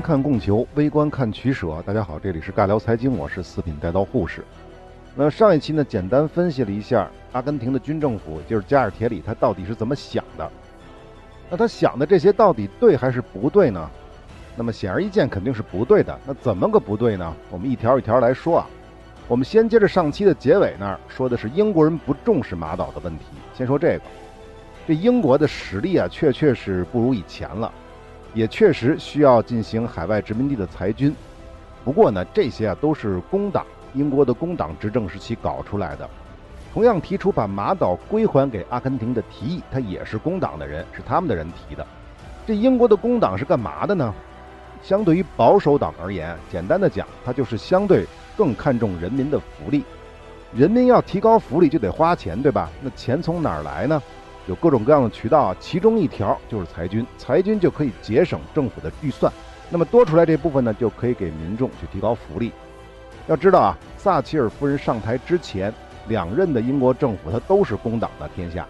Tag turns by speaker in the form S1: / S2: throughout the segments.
S1: 看供求，微观看取舍。大家好，这里是尬聊财经，我是四品带刀护士。那上一期呢，简单分析了一下阿根廷的军政府，就是加尔铁里，他到底是怎么想的？那他想的这些到底对还是不对呢？那么显而易见，肯定是不对的。那怎么个不对呢？我们一条一条来说啊。我们先接着上期的结尾那儿说的是英国人不重视马岛的问题。先说这个，这英国的实力啊，确确是不如以前了。也确实需要进行海外殖民地的裁军，不过呢，这些啊都是工党英国的工党执政时期搞出来的。同样提出把马岛归还给阿根廷的提议，他也是工党的人，是他们的人提的。这英国的工党是干嘛的呢？相对于保守党而言，简单的讲，它就是相对更看重人民的福利。人民要提高福利就得花钱，对吧？那钱从哪儿来呢？有各种各样的渠道，其中一条就是裁军，裁军就可以节省政府的预算，那么多出来这部分呢，就可以给民众去提高福利。要知道啊，撒切尔夫人上台之前，两任的英国政府它都是工党的天下，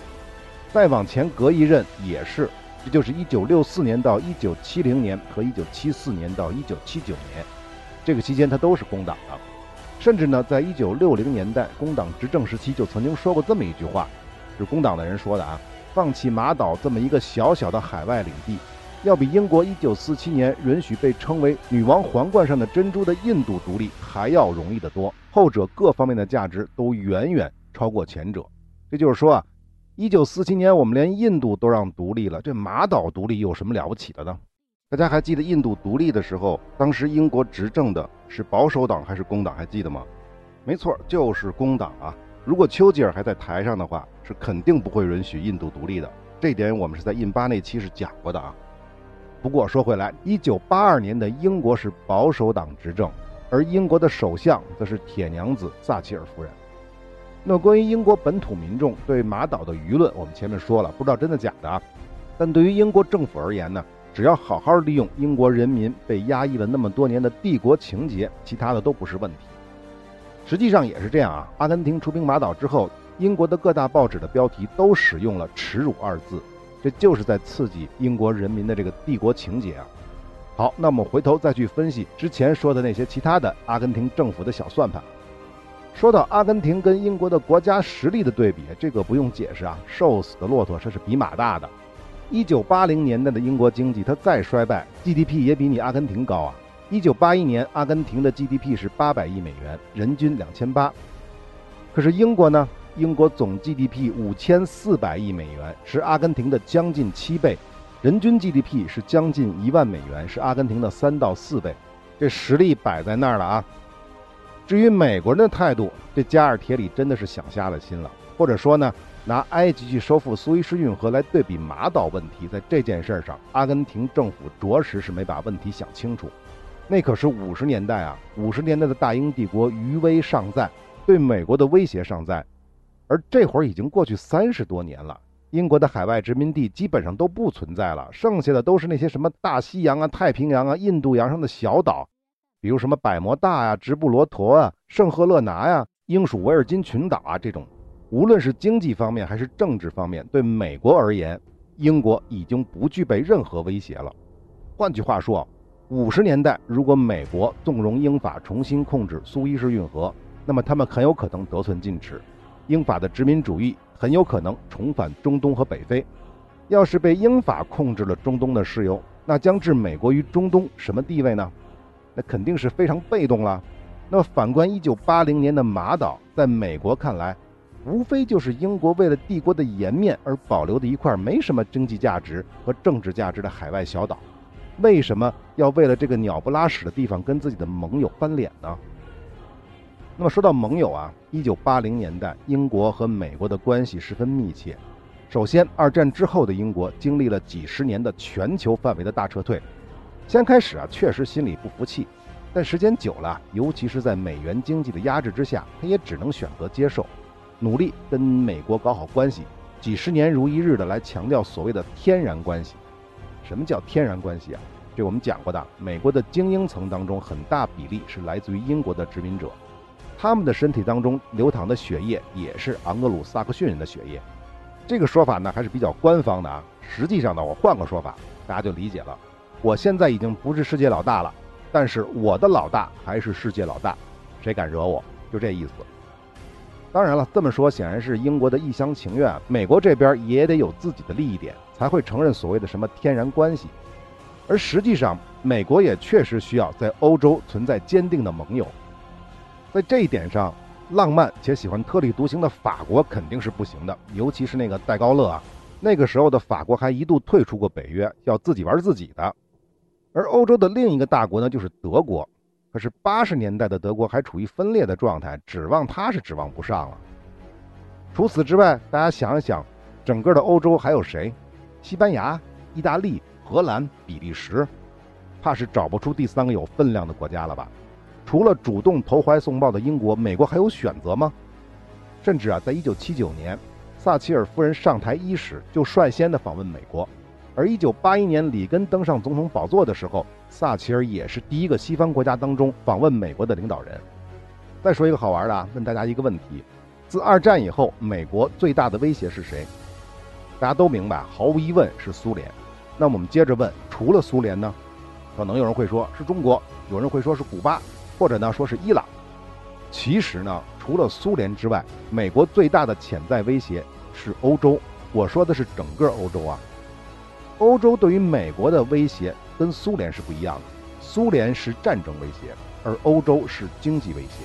S1: 再往前隔一任也是，这就是1964年到1970年和1974年到1979年，这个期间它都是工党的，甚至呢，在1960年代工党执政时期就曾经说过这么一句话，是工党的人说的啊。放弃马岛这么一个小小的海外领地，要比英国1947年允许被称为“女王皇冠上的珍珠”的印度独立还要容易得多。后者各方面的价值都远远超过前者。这就是说啊，1947年我们连印度都让独立了，这马岛独立有什么了不起的呢？大家还记得印度独立的时候，当时英国执政的是保守党还是工党？还记得吗？没错，就是工党啊。如果丘吉尔还在台上的话，是肯定不会允许印度独立的。这点我们是在印巴那期是讲过的啊。不过说回来，一九八二年的英国是保守党执政，而英国的首相则是铁娘子撒切尔夫人。那关于英国本土民众对马岛的舆论，我们前面说了，不知道真的假的啊。但对于英国政府而言呢，只要好好利用英国人民被压抑了那么多年的帝国情节，其他的都不是问题。实际上也是这样啊！阿根廷出兵马岛之后，英国的各大报纸的标题都使用了“耻辱”二字，这就是在刺激英国人民的这个帝国情节啊。好，那么回头再去分析之前说的那些其他的阿根廷政府的小算盘。说到阿根廷跟英国的国家实力的对比，这个不用解释啊，瘦死的骆驼这是比马大的。一九八零年代的英国经济，它再衰败，GDP 也比你阿根廷高啊。一九八一年，阿根廷的 GDP 是八百亿美元，人均两千八。可是英国呢？英国总 GDP 五千四百亿美元，是阿根廷的将近七倍，人均 GDP 是将近一万美元，是阿根廷的三到四倍。这实力摆在那儿了啊！至于美国人的态度，这加尔铁里真的是想瞎了心了。或者说呢，拿埃及去收复苏伊士运河来对比马岛问题，在这件事上，阿根廷政府着实是没把问题想清楚。那可是五十年代啊！五十年代的大英帝国余威尚在，对美国的威胁尚在，而这会儿已经过去三十多年了，英国的海外殖民地基本上都不存在了，剩下的都是那些什么大西洋啊、太平洋啊、印度洋上的小岛，比如什么百慕大呀、直布罗陀啊、圣赫勒拿呀、英属维尔金群岛啊这种。无论是经济方面还是政治方面，对美国而言，英国已经不具备任何威胁了。换句话说。五十年代，如果美国纵容英法重新控制苏伊士运河，那么他们很有可能得寸进尺，英法的殖民主义很有可能重返中东和北非。要是被英法控制了中东的石油，那将置美国于中东什么地位呢？那肯定是非常被动了。那么反观一九八零年的马岛，在美国看来，无非就是英国为了帝国的颜面而保留的一块没什么经济价值和政治价值的海外小岛。为什么要为了这个鸟不拉屎的地方跟自己的盟友翻脸呢？那么说到盟友啊，一九八零年代，英国和美国的关系十分密切。首先，二战之后的英国经历了几十年的全球范围的大撤退，先开始啊，确实心里不服气，但时间久了，尤其是在美元经济的压制之下，他也只能选择接受，努力跟美国搞好关系，几十年如一日的来强调所谓的天然关系。什么叫天然关系啊？这我们讲过的。美国的精英层当中，很大比例是来自于英国的殖民者，他们的身体当中流淌的血液也是昂格鲁萨克逊人的血液。这个说法呢还是比较官方的啊。实际上呢，我换个说法，大家就理解了。我现在已经不是世界老大了，但是我的老大还是世界老大，谁敢惹我？就这意思。当然了，这么说显然是英国的一厢情愿，美国这边也得有自己的利益点，才会承认所谓的什么天然关系。而实际上，美国也确实需要在欧洲存在坚定的盟友。在这一点上，浪漫且喜欢特立独行的法国肯定是不行的，尤其是那个戴高乐啊。那个时候的法国还一度退出过北约，要自己玩自己的。而欧洲的另一个大国呢，就是德国。可是八十年代的德国还处于分裂的状态，指望他是指望不上了。除此之外，大家想一想，整个的欧洲还有谁？西班牙、意大利、荷兰、比利时，怕是找不出第三个有分量的国家了吧？除了主动投怀送抱的英国，美国还有选择吗？甚至啊，在一九七九年，撒切尔夫人上台伊始就率先的访问美国。而1981年里根登上总统宝座的时候，撒切尔也是第一个西方国家当中访问美国的领导人。再说一个好玩的啊，问大家一个问题：自二战以后，美国最大的威胁是谁？大家都明白，毫无疑问是苏联。那我们接着问，除了苏联呢？可能有人会说是中国，有人会说是古巴，或者呢说是伊朗。其实呢，除了苏联之外，美国最大的潜在威胁是欧洲。我说的是整个欧洲啊。欧洲对于美国的威胁跟苏联是不一样的，苏联是战争威胁，而欧洲是经济威胁。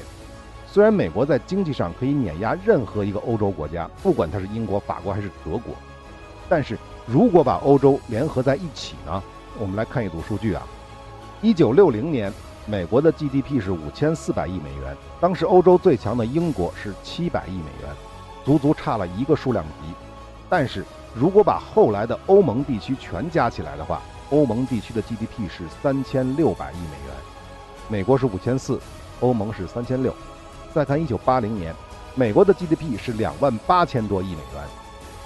S1: 虽然美国在经济上可以碾压任何一个欧洲国家，不管它是英国、法国还是德国，但是如果把欧洲联合在一起呢？我们来看一组数据啊，一九六零年，美国的 GDP 是五千四百亿美元，当时欧洲最强的英国是七百亿美元，足足差了一个数量级，但是。如果把后来的欧盟地区全加起来的话，欧盟地区的 GDP 是三千六百亿美元，美国是五千四，欧盟是三千六。再看一九八零年，美国的 GDP 是两万八千多亿美元，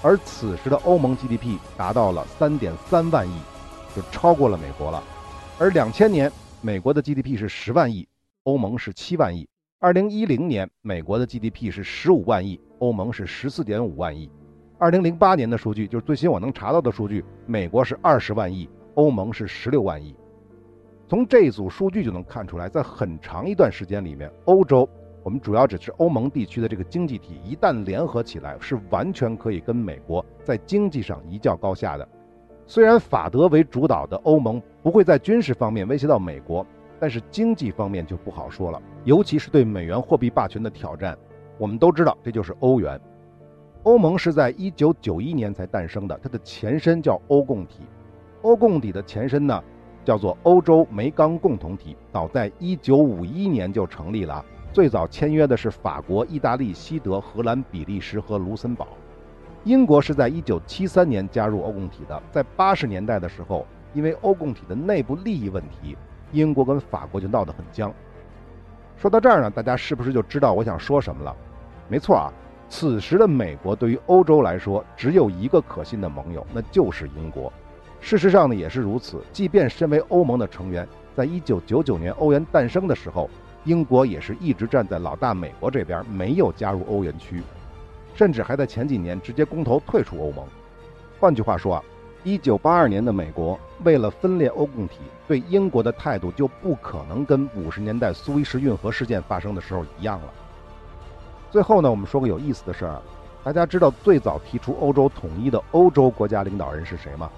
S1: 而此时的欧盟 GDP 达到了三点三万亿，就超过了美国了。而两千年，美国的 GDP 是十万亿，欧盟是七万亿。二零一零年，美国的 GDP 是十五万亿，欧盟是十四点五万亿。二零零八年的数据就是最新我能查到的数据，美国是二十万亿，欧盟是十六万亿。从这组数据就能看出来，在很长一段时间里面，欧洲我们主要指是欧盟地区的这个经济体，一旦联合起来，是完全可以跟美国在经济上一较高下的。虽然法德为主导的欧盟不会在军事方面威胁到美国，但是经济方面就不好说了，尤其是对美元货币霸权的挑战。我们都知道，这就是欧元。欧盟是在一九九一年才诞生的，它的前身叫欧共体。欧共体的前身呢，叫做欧洲煤钢共同体，早在一九五一年就成立了。最早签约的是法国、意大利、西德、荷兰、比利时和卢森堡。英国是在一九七三年加入欧共体的。在八十年代的时候，因为欧共体的内部利益问题，英国跟法国就闹得很僵。说到这儿呢，大家是不是就知道我想说什么了？没错啊。此时的美国对于欧洲来说只有一个可信的盟友，那就是英国。事实上呢也是如此。即便身为欧盟的成员，在一九九九年欧元诞生的时候，英国也是一直站在老大美国这边，没有加入欧元区，甚至还在前几年直接公投退出欧盟。换句话说啊，一九八二年的美国为了分裂欧共体，对英国的态度就不可能跟五十年代苏伊士运河事件发生的时候一样了。最后呢，我们说个有意思的事儿，大家知道最早提出欧洲统一的欧洲国家领导人是谁吗？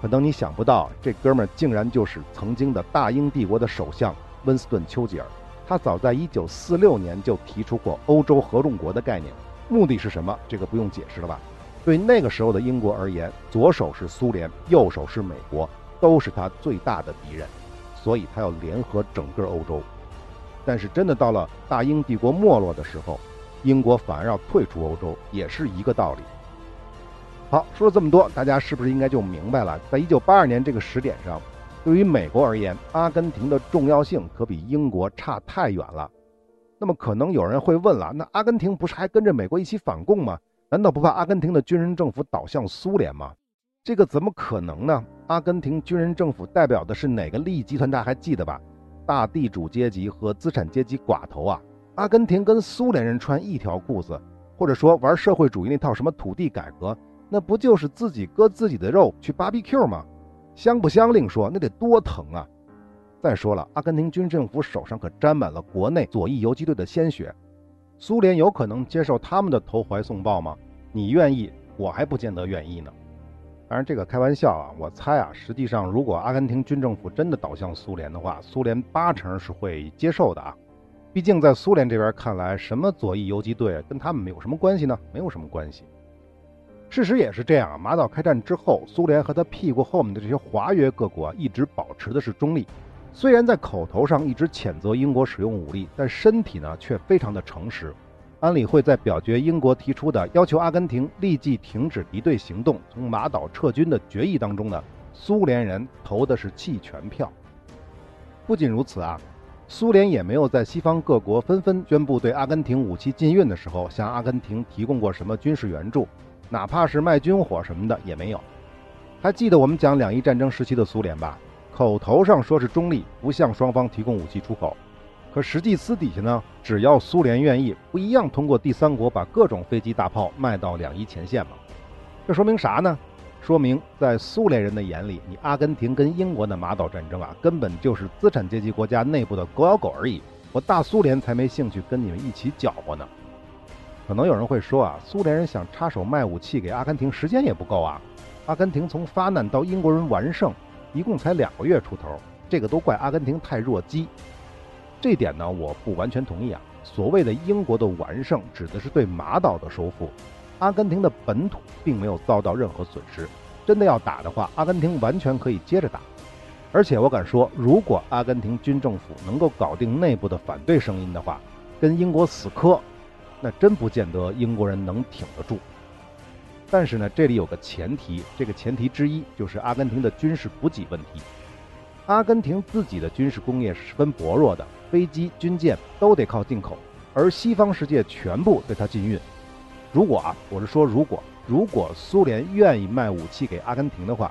S1: 可能你想不到，这哥们儿竟然就是曾经的大英帝国的首相温斯顿·丘吉尔。他早在1946年就提出过欧洲合众国的概念，目的是什么？这个不用解释了吧？对那个时候的英国而言，左手是苏联，右手是美国，都是他最大的敌人，所以他要联合整个欧洲。但是真的到了大英帝国没落的时候，英国反而要退出欧洲，也是一个道理。好，说了这么多，大家是不是应该就明白了？在一九八二年这个时点上，对于美国而言，阿根廷的重要性可比英国差太远了。那么可能有人会问了，那阿根廷不是还跟着美国一起反共吗？难道不怕阿根廷的军人政府倒向苏联吗？这个怎么可能呢？阿根廷军人政府代表的是哪个利益集团？大家还记得吧？大地主阶级和资产阶级寡头啊，阿根廷跟苏联人穿一条裤子，或者说玩社会主义那套什么土地改革，那不就是自己割自己的肉去 BBQ 吗？香不香另说，那得多疼啊！再说了，阿根廷军政府手上可沾满了国内左翼游击队的鲜血，苏联有可能接受他们的投怀送抱吗？你愿意，我还不见得愿意呢。当然，这个开玩笑啊，我猜啊，实际上如果阿根廷军政府真的倒向苏联的话，苏联八成是会接受的啊。毕竟在苏联这边看来，什么左翼游击队跟他们没有什么关系呢？没有什么关系。事实也是这样啊。马岛开战之后，苏联和他屁股后面的这些华约各国一直保持的是中立，虽然在口头上一直谴责英国使用武力，但身体呢却非常的诚实。安理会在表决英国提出的要求阿根廷立即停止敌对行动、从马岛撤军的决议当中呢，苏联人投的是弃权票。不仅如此啊，苏联也没有在西方各国纷纷宣布对阿根廷武器禁运的时候，向阿根廷提供过什么军事援助，哪怕是卖军火什么的也没有。还记得我们讲两伊战争时期的苏联吧？口头上说是中立，不向双方提供武器出口。可实际私底下呢，只要苏联愿意，不一样通过第三国把各种飞机大炮卖到两伊前线吗？这说明啥呢？说明在苏联人的眼里，你阿根廷跟英国的马岛战争啊，根本就是资产阶级国家内部的狗咬狗而已。我大苏联才没兴趣跟你们一起搅和呢。可能有人会说啊，苏联人想插手卖武器给阿根廷，时间也不够啊。阿根廷从发难到英国人完胜，一共才两个月出头，这个都怪阿根廷太弱鸡。这点呢，我不完全同意啊。所谓的英国的完胜，指的是对马岛的收复，阿根廷的本土并没有遭到任何损失。真的要打的话，阿根廷完全可以接着打。而且我敢说，如果阿根廷军政府能够搞定内部的反对声音的话，跟英国死磕，那真不见得英国人能挺得住。但是呢，这里有个前提，这个前提之一就是阿根廷的军事补给问题。阿根廷自己的军事工业是十分薄弱的。飞机、军舰都得靠进口，而西方世界全部对它禁运。如果啊，我是说，如果如果苏联愿意卖武器给阿根廷的话，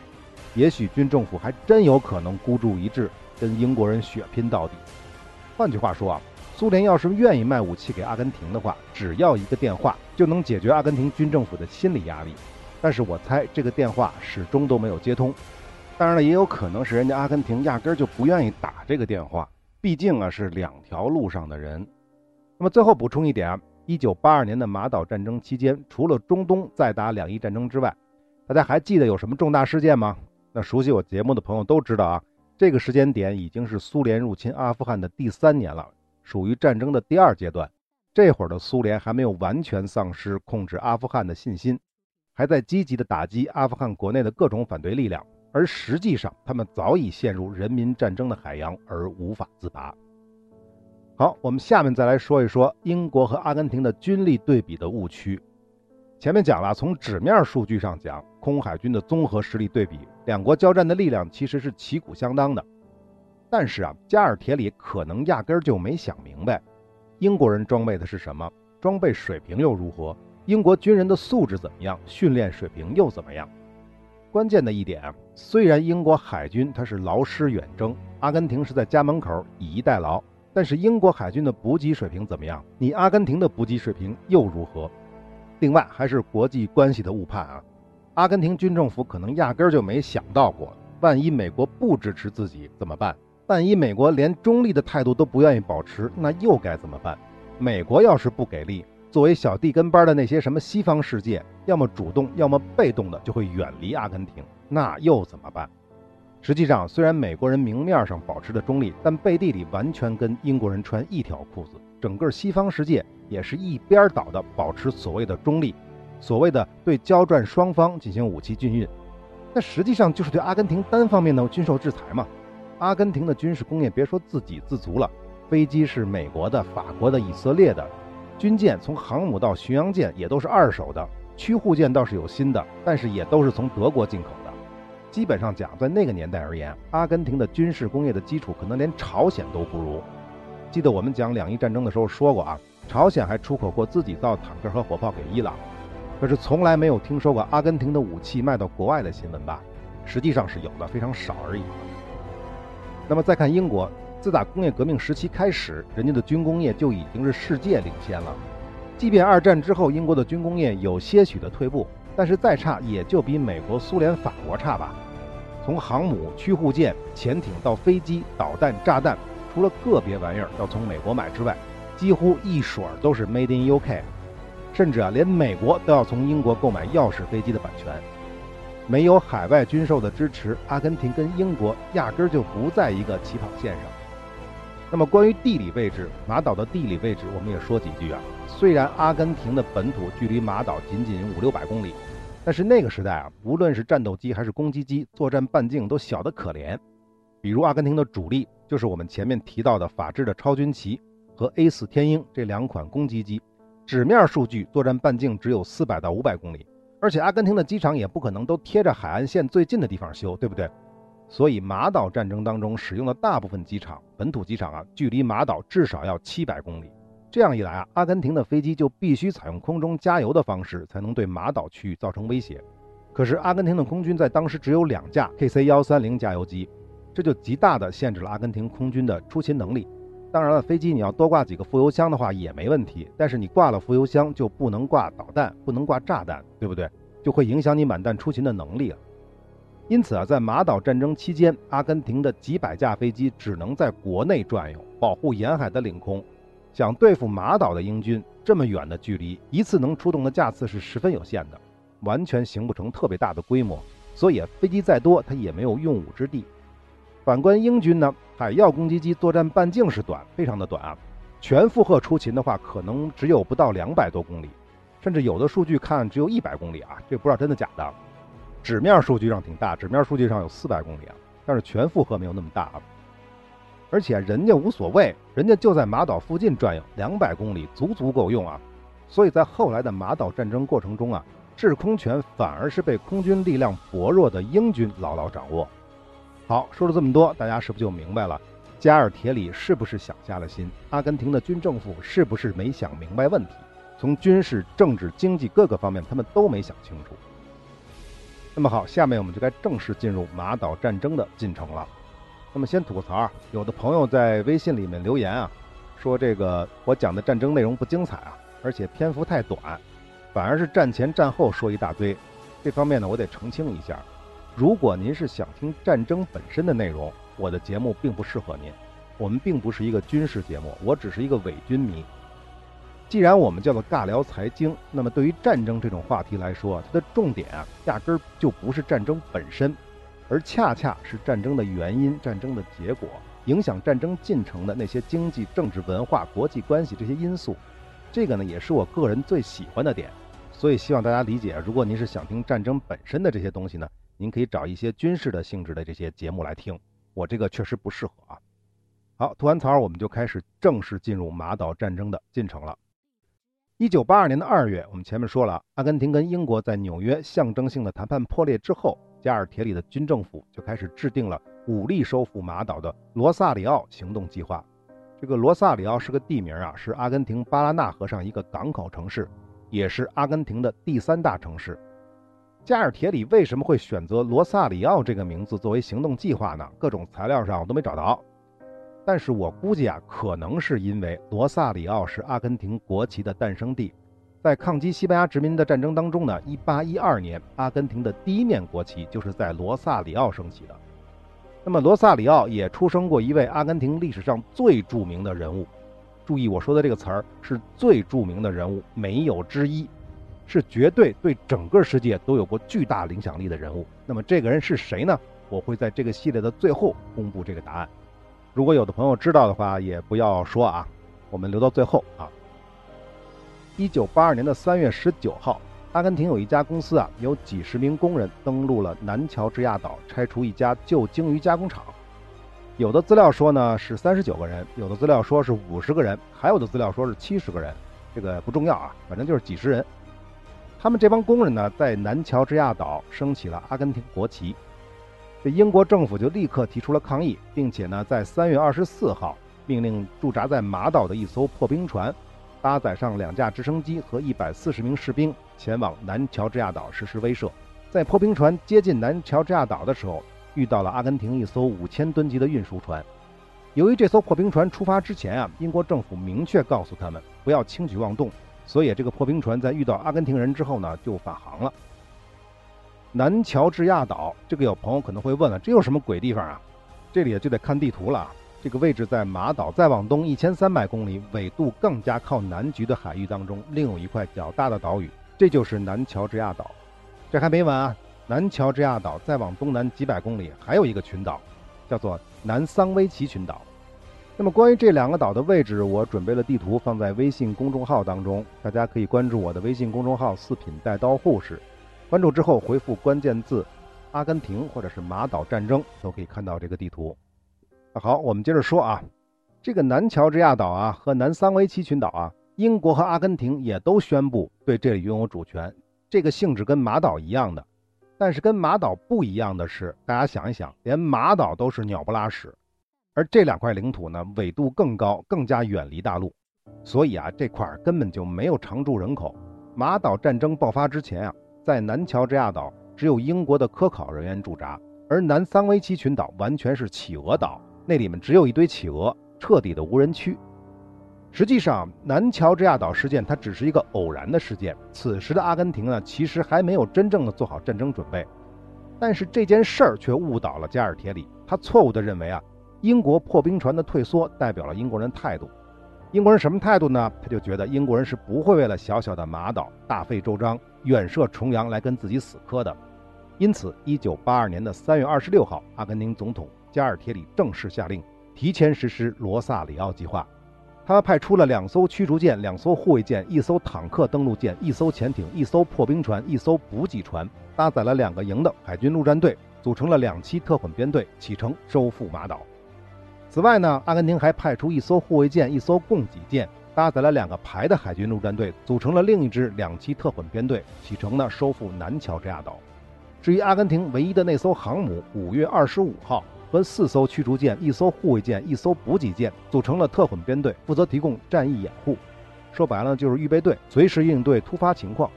S1: 也许军政府还真有可能孤注一掷，跟英国人血拼到底。换句话说啊，苏联要是愿意卖武器给阿根廷的话，只要一个电话就能解决阿根廷军政府的心理压力。但是我猜这个电话始终都没有接通。当然了，也有可能是人家阿根廷压根儿就不愿意打这个电话。毕竟啊是两条路上的人。那么最后补充一点啊，一九八二年的马岛战争期间，除了中东在打两伊战争之外，大家还记得有什么重大事件吗？那熟悉我节目的朋友都知道啊，这个时间点已经是苏联入侵阿富汗的第三年了，属于战争的第二阶段。这会儿的苏联还没有完全丧失控制阿富汗的信心，还在积极的打击阿富汗国内的各种反对力量。而实际上，他们早已陷入人民战争的海洋而无法自拔。好，我们下面再来说一说英国和阿根廷的军力对比的误区。前面讲了，从纸面数据上讲，空海军的综合实力对比，两国交战的力量其实是旗鼓相当的。但是啊，加尔铁里可能压根儿就没想明白，英国人装备的是什么，装备水平又如何，英国军人的素质怎么样，训练水平又怎么样。关键的一点啊，虽然英国海军它是劳师远征，阿根廷是在家门口以逸待劳，但是英国海军的补给水平怎么样？你阿根廷的补给水平又如何？另外还是国际关系的误判啊！阿根廷军政府可能压根儿就没想到过，万一美国不支持自己怎么办？万一美国连中立的态度都不愿意保持，那又该怎么办？美国要是不给力？作为小弟跟班的那些什么西方世界，要么主动，要么被动的就会远离阿根廷，那又怎么办？实际上，虽然美国人明面上保持着中立，但背地里完全跟英国人穿一条裤子。整个西方世界也是一边倒的保持所谓的中立，所谓的对交战双方进行武器禁运，那实际上就是对阿根廷单方面的军售制裁嘛。阿根廷的军事工业别说自给自足了，飞机是美国的、法国的、以色列的。军舰从航母到巡洋舰也都是二手的，驱护舰倒是有新的，但是也都是从德国进口的。基本上讲，在那个年代而言，阿根廷的军事工业的基础可能连朝鲜都不如。记得我们讲两伊战争的时候说过啊，朝鲜还出口过自己造坦克和火炮给伊朗，可是从来没有听说过阿根廷的武器卖到国外的新闻吧？实际上是有的，非常少而已。那么再看英国。自打工业革命时期开始，人家的军工业就已经是世界领先了。即便二战之后英国的军工业有些许的退步，但是再差也就比美国、苏联、法国差吧。从航母、驱护舰、潜艇到飞机、导弹、炸弹，除了个别玩意儿要从美国买之外，几乎一水儿都是 Made in UK。甚至啊，连美国都要从英国购买钥匙飞机的版权。没有海外军售的支持，阿根廷跟英国压根儿就不在一个起跑线上。那么，关于地理位置，马岛的地理位置，我们也说几句啊。虽然阿根廷的本土距离马岛仅仅五六百公里，但是那个时代啊，无论是战斗机还是攻击机，作战半径都小得可怜。比如，阿根廷的主力就是我们前面提到的法制的超军旗和 A 四天鹰这两款攻击机，纸面数据作战半径只有四百到五百公里，而且阿根廷的机场也不可能都贴着海岸线最近的地方修，对不对？所以，马岛战争当中使用的大部分机场，本土机场啊，距离马岛至少要七百公里。这样一来啊，阿根廷的飞机就必须采用空中加油的方式，才能对马岛区域造成威胁。可是，阿根廷的空军在当时只有两架 KC 幺三零加油机，这就极大的限制了阿根廷空军的出勤能力。当然了，飞机你要多挂几个副油箱的话也没问题，但是你挂了副油箱就不能挂导弹，不能挂炸弹，对不对？就会影响你满弹出勤的能力了。因此啊，在马岛战争期间，阿根廷的几百架飞机只能在国内转悠，保护沿海的领空。想对付马岛的英军，这么远的距离，一次能出动的架次是十分有限的，完全形不成特别大的规模。所以飞机再多，它也没有用武之地。反观英军呢，海鹞攻击机作战半径是短，非常的短啊，全负荷出勤的话，可能只有不到两百多公里，甚至有的数据看只有一百公里啊，这不知道真的假的。纸面数据上挺大，纸面数据上有四百公里啊，但是全负荷没有那么大啊。而且人家无所谓，人家就在马岛附近转悠，两百公里足足够用啊。所以在后来的马岛战争过程中啊，制空权反而是被空军力量薄弱的英军牢牢掌握。好，说了这么多，大家是不是就明白了？加尔铁里是不是想下了心？阿根廷的军政府是不是没想明白问题？从军事、政治、经济各个方面，他们都没想清楚。那么好，下面我们就该正式进入马岛战争的进程了。那么先吐个槽，有的朋友在微信里面留言啊，说这个我讲的战争内容不精彩啊，而且篇幅太短，反而是战前战后说一大堆。这方面呢，我得澄清一下，如果您是想听战争本身的内容，我的节目并不适合您。我们并不是一个军事节目，我只是一个伪军迷。既然我们叫做尬聊财经，那么对于战争这种话题来说，它的重点啊，压根儿就不是战争本身，而恰恰是战争的原因、战争的结果，影响战争进程的那些经济、政治、文化、国际关系这些因素。这个呢，也是我个人最喜欢的点。所以希望大家理解，如果您是想听战争本身的这些东西呢，您可以找一些军事的性质的这些节目来听。我这个确实不适合啊。好，吐完槽，我们就开始正式进入马岛战争的进程了。一九八二年的二月，我们前面说了，阿根廷跟英国在纽约象征性的谈判破裂之后，加尔铁里的军政府就开始制定了武力收复马岛的罗萨里奥行动计划。这个罗萨里奥是个地名啊，是阿根廷巴拉纳河上一个港口城市，也是阿根廷的第三大城市。加尔铁里为什么会选择罗萨里奥这个名字作为行动计划呢？各种材料上我都没找到。但是我估计啊，可能是因为罗萨里奥是阿根廷国旗的诞生地，在抗击西班牙殖民的战争当中呢，1812年，阿根廷的第一面国旗就是在罗萨里奥升起的。那么罗萨里奥也出生过一位阿根廷历史上最著名的人物，注意我说的这个词儿是最著名的人物，没有之一，是绝对对整个世界都有过巨大影响力的人物。那么这个人是谁呢？我会在这个系列的最后公布这个答案。如果有的朋友知道的话，也不要说啊，我们留到最后啊。一九八二年的三月十九号，阿根廷有一家公司啊，有几十名工人登陆了南乔治亚岛，拆除一家旧鲸鱼加工厂。有的资料说呢是三十九个人，有的资料说是五十个人，还有的资料说是七十个人，这个不重要啊，反正就是几十人。他们这帮工人呢，在南乔治亚岛升起了阿根廷国旗。这英国政府就立刻提出了抗议，并且呢，在三月二十四号命令驻扎在马岛的一艘破冰船，搭载上两架直升机和一百四十名士兵，前往南乔治亚岛实施威慑。在破冰船接近南乔治亚岛的时候，遇到了阿根廷一艘五千吨级的运输船。由于这艘破冰船出发之前啊，英国政府明确告诉他们不要轻举妄动，所以这个破冰船在遇到阿根廷人之后呢，就返航了。南乔治亚岛，这个有朋友可能会问了，这有什么鬼地方啊？这里就得看地图了。这个位置在马岛再往东一千三百公里，纬度更加靠南极的海域当中，另有一块较大的岛屿，这就是南乔治亚岛。这还没完啊！南乔治亚岛再往东南几百公里，还有一个群岛，叫做南桑威奇群岛。那么关于这两个岛的位置，我准备了地图放在微信公众号当中，大家可以关注我的微信公众号“四品带刀护士”。关注之后回复关键字“阿根廷”或者是“马岛战争”，都可以看到这个地图。那好，我们接着说啊，这个南乔治亚岛啊和南桑维奇群岛啊，英国和阿根廷也都宣布对这里拥有主权。这个性质跟马岛一样的，但是跟马岛不一样的是，大家想一想，连马岛都是鸟不拉屎，而这两块领土呢，纬度更高，更加远离大陆，所以啊，这块根本就没有常住人口。马岛战争爆发之前啊。在南乔治亚岛，只有英国的科考人员驻扎，而南桑威奇群岛完全是企鹅岛，那里面只有一堆企鹅，彻底的无人区。实际上，南乔治亚岛事件它只是一个偶然的事件。此时的阿根廷呢，其实还没有真正的做好战争准备。但是这件事儿却误导了加尔铁里，他错误地认为啊，英国破冰船的退缩代表了英国人态度。英国人什么态度呢？他就觉得英国人是不会为了小小的马岛大费周章。远涉重洋来跟自己死磕的，因此，一九八二年的三月二十六号，阿根廷总统加尔铁里正式下令提前实施罗萨里奥计划。他派出了两艘驱逐舰、两艘护卫舰、一艘坦克登陆舰、一艘潜艇、一艘破冰船、一艘补给船，搭载了两个营的海军陆战队，组成了两栖特混编队，启程收复马岛。此外呢，阿根廷还派出一艘护卫舰、一艘供给舰。搭载了两个排的海军陆战队，组成了另一支两栖特混编队，启程呢收复南乔治亚岛。至于阿根廷唯一的那艘航母“五月二十五号”和四艘驱逐舰、一艘护卫舰、一艘补给舰，组成了特混编队，负责提供战役掩护。说白了就是预备队，随时应对突发情况。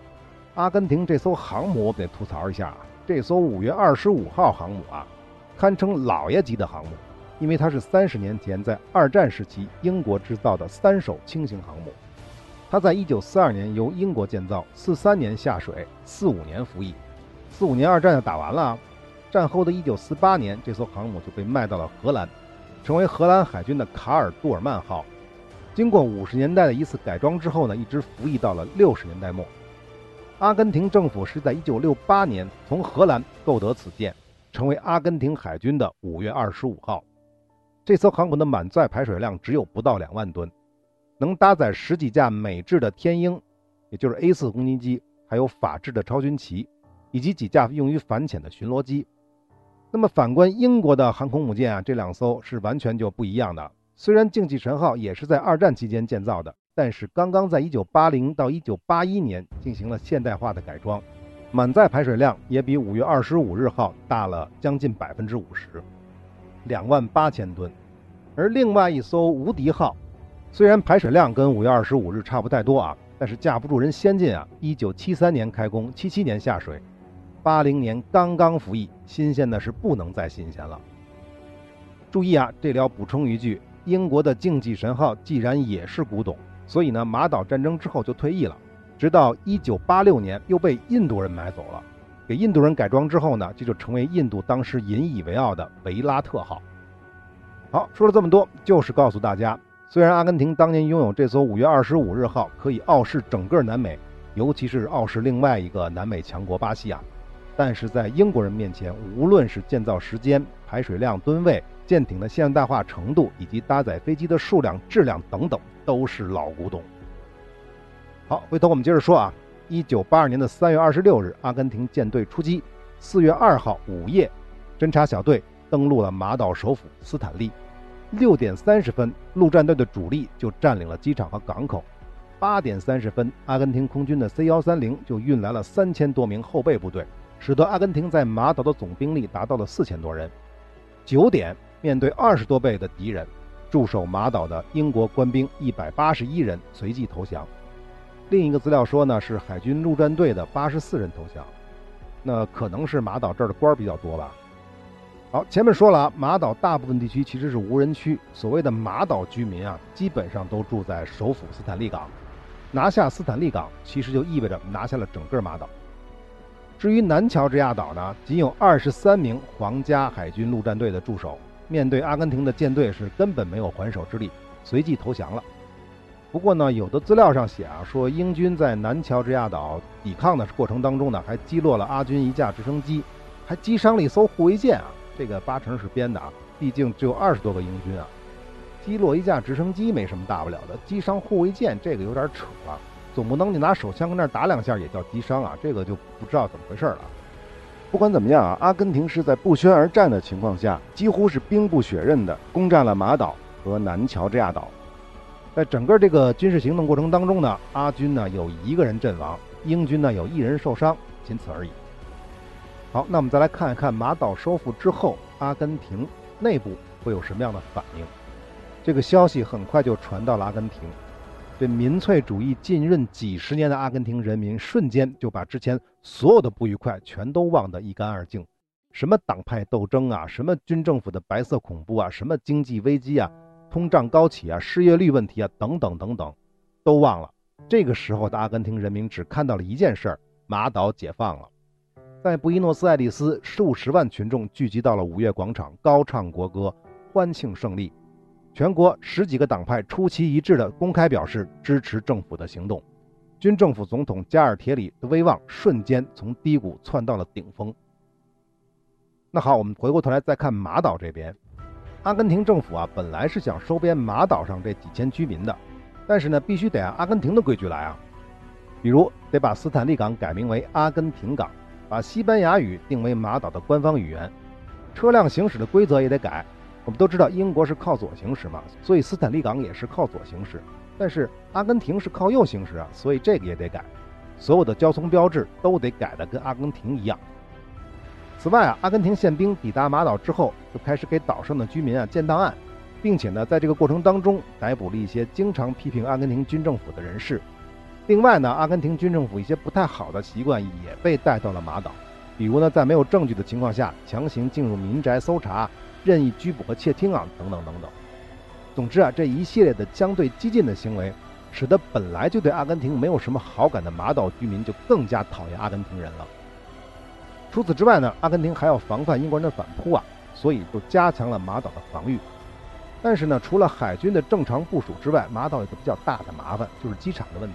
S1: 阿根廷这艘航母我得吐槽一下啊，这艘“五月二十五号”航母啊，堪称老爷级的航母。因为它是三十年前在二战时期英国制造的三手轻型航母，它在一九四二年由英国建造，四三年下水，四五年服役，四五年二战就打完了。战后的一九四八年，这艘航母就被卖到了荷兰，成为荷兰海军的卡尔杜尔曼号。经过五十年代的一次改装之后呢，一直服役到了六十年代末。阿根廷政府是在一九六八年从荷兰购得此舰，成为阿根廷海军的五月二十五号。这艘航母的满载排水量只有不到两万吨，能搭载十几架美制的天鹰，也就是 A 四攻击机，还有法制的超军旗，以及几架用于反潜的巡逻机。那么反观英国的航空母舰啊，这两艘是完全就不一样的。虽然竞技神号也是在二战期间建造的，但是刚刚在1980到1981年进行了现代化的改装，满载排水量也比五月二十五日号大了将近百分之五十。两万八千吨，而另外一艘无敌号，虽然排水量跟五月二十五日差不太多啊，但是架不住人先进啊。一九七三年开工，七七年下水，八零年刚刚服役，新鲜的是不能再新鲜了。注意啊，这里要补充一句：英国的竞技神号既然也是古董，所以呢，马岛战争之后就退役了，直到一九八六年又被印度人买走了。给印度人改装之后呢，这就成为印度当时引以为傲的维拉特号。好，说了这么多，就是告诉大家，虽然阿根廷当年拥有这艘五月二十五日号，可以傲视整个南美，尤其是傲视另外一个南美强国巴西啊，但是在英国人面前，无论是建造时间、排水量、吨位、舰艇的现代化程度，以及搭载飞机的数量、质量等等，都是老古董。好，回头我们接着说啊。一九八二年的三月二十六日，阿根廷舰队出击。四月二号午夜，侦察小队登陆了马岛首府斯坦利。六点三十分，陆战队的主力就占领了机场和港口。八点三十分，阿根廷空军的 C 幺三零就运来了三千多名后备部队，使得阿根廷在马岛的总兵力达到了四千多人。九点，面对二十多倍的敌人，驻守马岛的英国官兵一百八十一人随即投降。另一个资料说呢，是海军陆战队的八十四人投降，那可能是马岛这儿的官儿比较多吧。好，前面说了啊，马岛大部分地区其实是无人区，所谓的马岛居民啊，基本上都住在首府斯坦利港。拿下斯坦利港，其实就意味着拿下了整个马岛。至于南乔治亚岛呢，仅有二十三名皇家海军陆战队的驻守，面对阿根廷的舰队是根本没有还手之力，随即投降了。不过呢，有的资料上写啊，说英军在南乔治亚岛抵抗的过程当中呢，还击落了阿军一架直升机，还击伤了一艘护卫舰啊。这个八成是编的啊，毕竟只有二十多个英军啊，击落一架直升机没什么大不了的，击伤护卫舰这个有点扯了。总不能你拿手枪跟那打两下也叫击伤啊？这个就不知道怎么回事了。不管怎么样啊，阿根廷是在不宣而战的情况下，几乎是兵不血刃的攻占了马岛和南乔治亚岛。在整个这个军事行动过程当中呢，阿军呢有一个人阵亡，英军呢有一人受伤，仅此而已。好，那我们再来看一看马岛收复之后，阿根廷内部会有什么样的反应？这个消息很快就传到了阿根廷。这民粹主义浸润几十年的阿根廷人民，瞬间就把之前所有的不愉快全都忘得一干二净。什么党派斗争啊，什么军政府的白色恐怖啊，什么经济危机啊，通胀高企啊，失业率问题啊，等等等等，都忘了。这个时候的阿根廷人民只看到了一件事儿：马岛解放了。在布宜诺斯艾利斯，数十万群众聚集到了五月广场，高唱国歌，欢庆胜利。全国十几个党派出奇一致地公开表示支持政府的行动，军政府总统加尔铁里的威望瞬间从低谷窜到了顶峰。那好，我们回过头来再看马岛这边，阿根廷政府啊本来是想收编马岛上这几千居民的，但是呢必须得按阿根廷的规矩来啊，比如得把斯坦利港改名为阿根廷港，把西班牙语定为马岛的官方语言，车辆行驶的规则也得改。我们都知道英国是靠左行驶嘛，所以斯坦利港也是靠左行驶。但是阿根廷是靠右行驶啊，所以这个也得改。所有的交通标志都得改的跟阿根廷一样。此外啊，阿根廷宪兵抵达马岛之后，就开始给岛上的居民啊建档案，并且呢，在这个过程当中逮捕了一些经常批评阿根廷军政府的人士。另外呢，阿根廷军政府一些不太好的习惯也被带到了马岛，比如呢，在没有证据的情况下强行进入民宅搜查。任意拘捕和窃听啊，等等等等。总之啊，这一系列的相对激进的行为，使得本来就对阿根廷没有什么好感的马岛居民就更加讨厌阿根廷人了。除此之外呢，阿根廷还要防范英国人的反扑啊，所以就加强了马岛的防御。但是呢，除了海军的正常部署之外，马岛有个比较大的麻烦，就是机场的问题。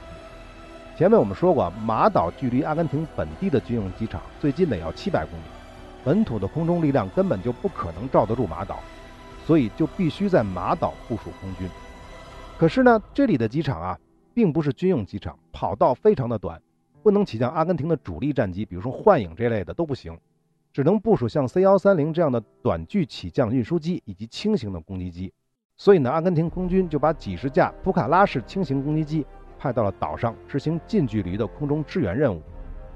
S1: 前面我们说过，马岛距离阿根廷本地的军用机场最近的要七百公里。本土的空中力量根本就不可能罩得住马岛，所以就必须在马岛部署空军。可是呢，这里的机场啊，并不是军用机场，跑道非常的短，不能起降阿根廷的主力战机，比如说幻影这类的都不行，只能部署像 C 幺三零这样的短距起降运输机以及轻型的攻击机。所以呢，阿根廷空军就把几十架普卡拉式轻型攻击机派到了岛上，执行近距离的空中支援任务。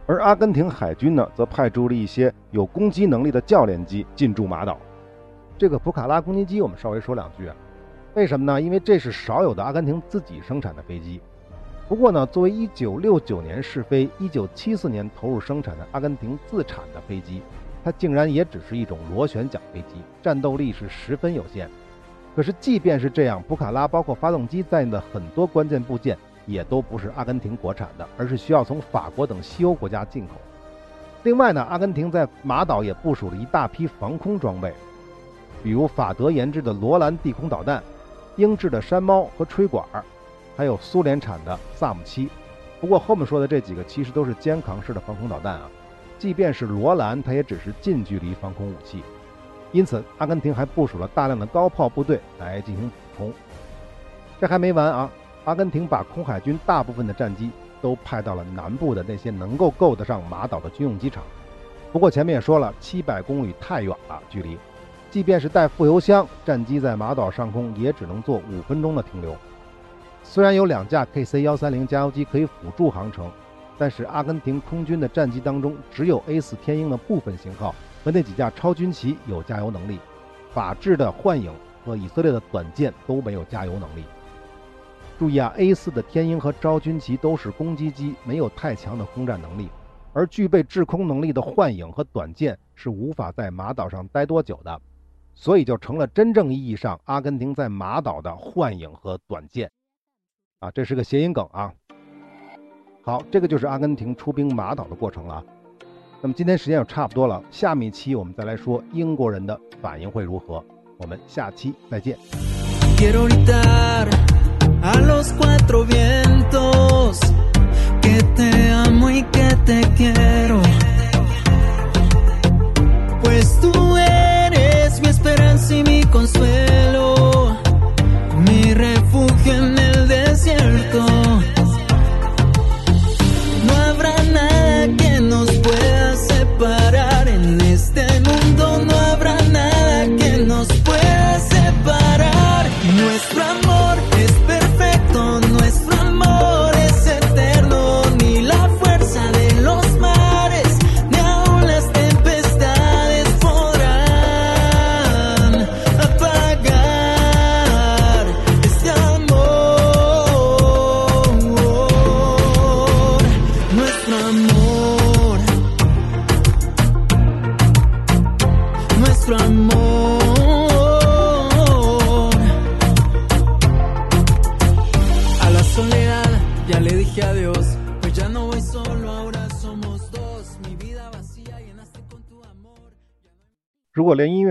S1: 而阿根廷海军呢，则派出了一些有攻击能力的教练机进驻马岛。这个普卡拉攻击机，我们稍微说两句啊。为什么呢？因为这是少有的阿根廷自己生产的飞机。不过呢，作为1969年试飞、1974年投入生产的阿根廷自产的飞机，它竟然也只是一种螺旋桨飞机，战斗力是十分有限。可是即便是这样，普卡拉包括发动机在内的很多关键部件。也都不是阿根廷国产的，而是需要从法国等西欧国家进口。另外呢，阿根廷在马岛也部署了一大批防空装备，比如法德研制的罗兰地空导弹、英制的山猫和吹管儿，还有苏联产的萨姆七。不过后面说的这几个其实都是肩扛式的防空导弹啊，即便是罗兰，它也只是近距离防空武器。因此，阿根廷还部署了大量的高炮部队来进行补充。这还没完啊！阿根廷把空海军大部分的战机都派到了南部的那些能够够得上马岛的军用机场。不过前面也说了，七百公里太远了，距离，即便是带副油箱，战机在马岛上空也只能做五分钟的停留。虽然有两架 KC 幺三零加油机可以辅助航程，但是阿根廷空军的战机当中只有 A 四天鹰的部分型号和那几架超军旗有加油能力，法制的幻影和以色列的短剑都没有加油能力。注意啊，A 四的天鹰和昭军旗都是攻击机，没有太强的空战能力，而具备制空能力的幻影和短剑是无法在马岛上待多久的，所以就成了真正意义上阿根廷在马岛的幻影和短剑。啊，这是个谐音梗啊。好，这个就是阿根廷出兵马岛的过程了。
S2: 那么今天时间也差不多了，下面一期我们再来说英国人的反应会如何。我们下期再见。